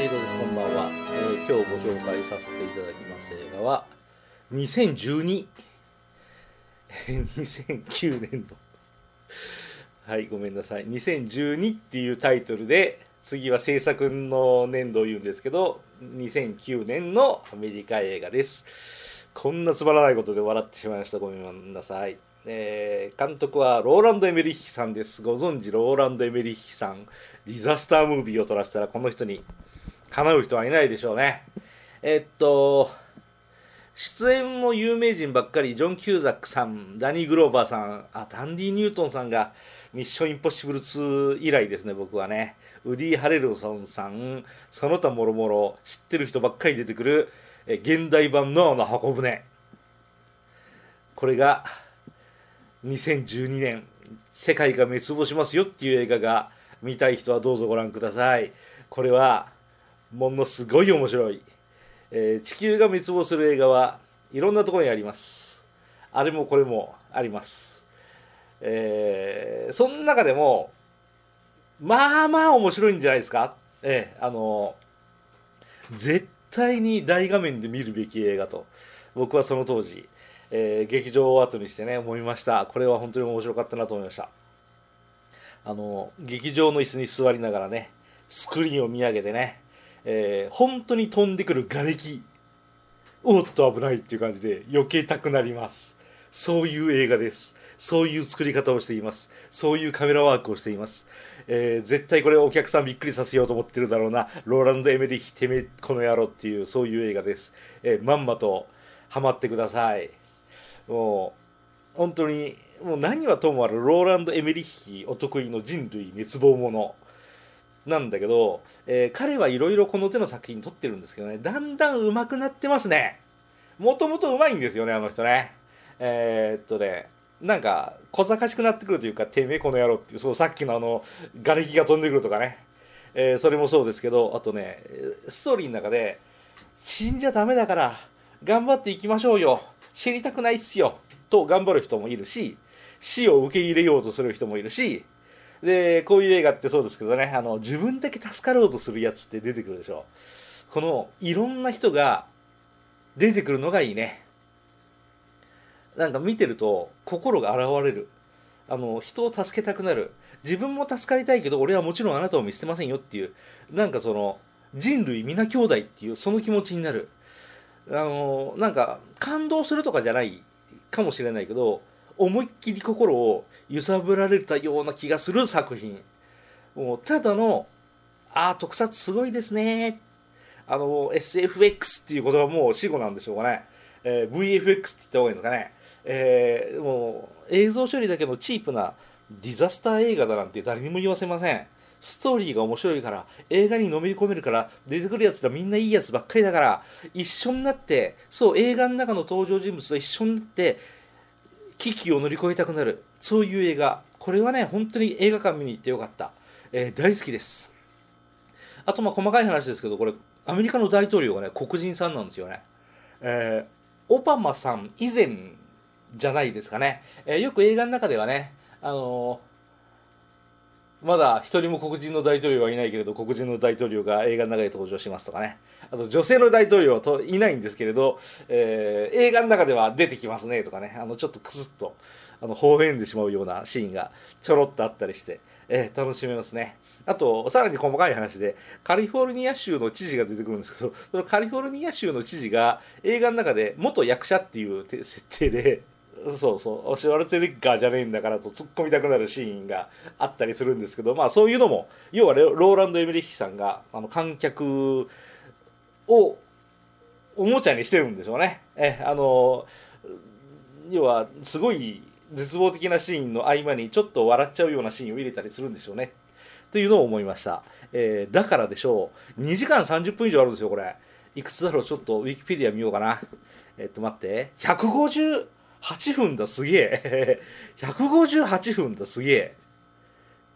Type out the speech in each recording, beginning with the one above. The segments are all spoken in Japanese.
こんばんは、えー今日ご紹介させていただきます映画は2012 2009年度はいごめんなさい。2012っていうタイトルで次は制作の年度を言うんですけど2009年のアメリカ映画です。こんなつまらないことで笑ってしまいました。ごめんなさい。えー監督はローランド・エメリッヒさんです。ご存知ローランド・エメリッヒさん。ディザスタームービーを撮らせたらこの人に叶う人はいないでしょうね。えっと、出演も有名人ばっかり、ジョン・キューザックさん、ダニー・グローバーさん、あ、ダンディ・ニュートンさんが、ミッション・インポッシブル2以来ですね、僕はね。ウディ・ハレルソンさん、その他もろもろ、知ってる人ばっかり出てくる、え現代版のあの箱舟。これが、2012年、世界が滅亡しますよっていう映画が、見たい人はどうぞご覧ください。これは、ものすごい面白い、えー地球が滅亡する映画はいろんなところにあります。あれもこれもあります。えーその中でもまあまあ面白いんじゃないですか？ええあの絶対に大画面で見るべき映画と。僕はその当時、えー劇場を後にしてね思いました。これは本当に面白かったなと思いました。あの劇場の椅子に座りながらねスクリーンを見上げてね、えー本当に飛んでくる瓦礫。おっと危ないっていう感じで避けたくなります。そういう映画です。そういう作り方をしています。そういうカメラワークをしています、えー絶対これお客さんびっくりさせようと思ってるだろうな。ローランド・エメリヒてめえこの野郎っていうそういう映画です、えーまんまとハマってください。もう本当にもう何はともあれローランド・エメリッヒお得意の人類滅亡ものなんだけど、えー彼はいろいろこの手の作品撮ってるんですけどねだんだん上手くなってますね。もともと上手いんですよねあの人ね。えーっとねなんか小賢しくなってくるというかてめえこの野郎っていうそうさっきのあの瓦礫が飛んでくるとかね、えーそれもそうですけどあとねストーリーの中で死んじゃダメだから頑張っていきましょうよ。知りたくないっすよ。と頑張る人もいるし死を受け入れようとする人もいるしでこういう映画ってそうですけどねあの自分だけ助かろうとするやつって出てくるでしょ。このいろんな人が出てくるのがいいね。なんか見てると心が洗われる。あの人を助けたくなる。自分も助かりたいけど俺はもちろんあなたを見捨てませんよっていうなんかその人類皆兄弟っていうその気持ちになる。あのなんか感動するとかじゃないかもしれないけど思いっきり心を揺さぶられたような気がする作品。もうただの「ああ特撮すごいですね」あの SFX っていう言葉はもう死語なんでしょうかね、えー VFX って言った方がいいんですかね、えーもう映像処理だけのチープなディザスター映画だなんて誰にも言わせません。ストーリーが面白いから映画にのめり込めるから出てくるやつらみんないいやつばっかりだから一緒になってそう映画の中の登場人物と一緒になって危機を乗り越えたくなる。そういう映画。これはね本当に映画館見に行ってよかった、えー大好きです。あとまあ細かい話ですけどこれアメリカの大統領がね黒人さんなんですよね、えーオバマさん以前じゃないですかね、えーよく映画の中ではねあのまだ一人も黒人の大統領はいないけれど黒人の大統領が映画の中で登場しますとかね。あと女性の大統領はといないんですけれど、えー映画の中では出てきますねとかね。あのちょっとクスッとあの微笑んでしまうようなシーンがちょろっとあったりして、えー楽しめますね。あとさらに細かい話でカリフォルニア州の知事が出てくるんですけどそのカリフォルニア州の知事が映画の中で元役者っていう設定でそうそう、シュワルツェネッガーじゃねえんだからと突っ込みたくなるシーンがあったりするんですけど、まあそういうのも、要はローランド・エメリッヒさんが、あの、観客をおもちゃにしてるんでしょうね。え、あの、要は、すごい絶望的なシーンの合間にちょっと笑っちゃうようなシーンを入れたりするんでしょうね。というのを思いました。えーだからでしょう。2時間30分以上あるんですよ、これ。いくつだろう？ちょっとウィキペディア見ようかな。えっと、待って。150 8分だ、すげえ。158分だ、すげえ。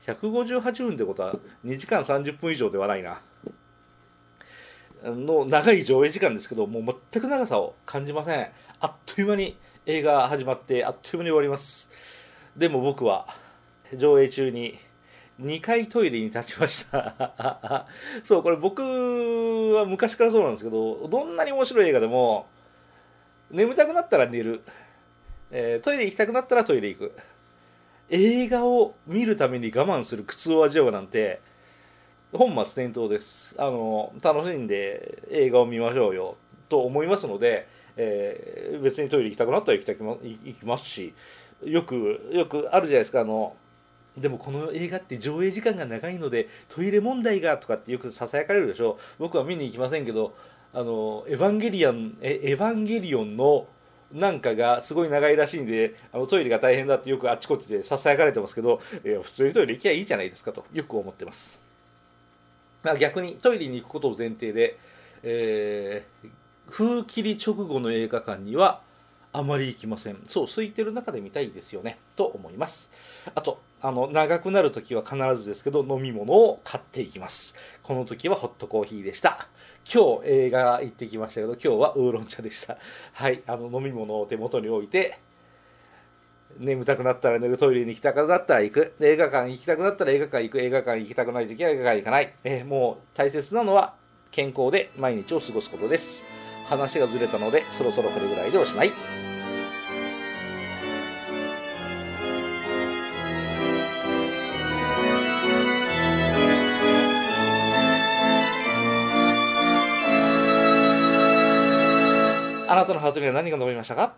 158分ってことは2時間30分以上ではないな。の長い上映時間ですけど、もう全く長さを感じません。あっという間に映画始まって、あっという間に終わります。でも僕は上映中に2回トイレに立ちました そうこれ僕は昔からそうなんですけどどんなに面白い映画でも眠たくなったら寝る、えー、トイレ行きたくなったらトイレ行く。映画を見るために我慢する苦痛を味わうなんて本末転倒です。あの楽しんで映画を見ましょうよと思いますので、えー、別にトイレ行きたくなったら行きたく行きますしよくよくあるじゃないですかあのでもこの映画って上映時間が長いのでトイレ問題がとかってよくささやかれるでしょ。僕は見に行きませんけどあのエヴァンゲリアンえエヴァンゲリオンのなんかがすごい長いらしいんであのトイレが大変だってよくあっちこっちでささやかれてますけどえー普通にトイレ行きゃいいじゃないですかとよく思ってます、まあ、逆にトイレに行くことを前提で、えー、風切り直後の映画館にはあまり行きません。そう空いてる中で見たいですよね。と思います。あとあの長くなる時は必ずですけど飲み物を買っていきます。この時はホットコーヒーでした。今日映画行ってきましたけど今日はウーロン茶でした。はいあの飲み物を手元に置いて眠たくなったら寝るトイレに行きたくなったら行く。映画館行きたくなったら映画館行く。映画館行きたくない時は映画館行かない、えー、もう大切なのは健康で毎日を過ごすことです。話がずれたのでそろそろこれぐらいでおしまい。あなたのハートには何が残りましたか？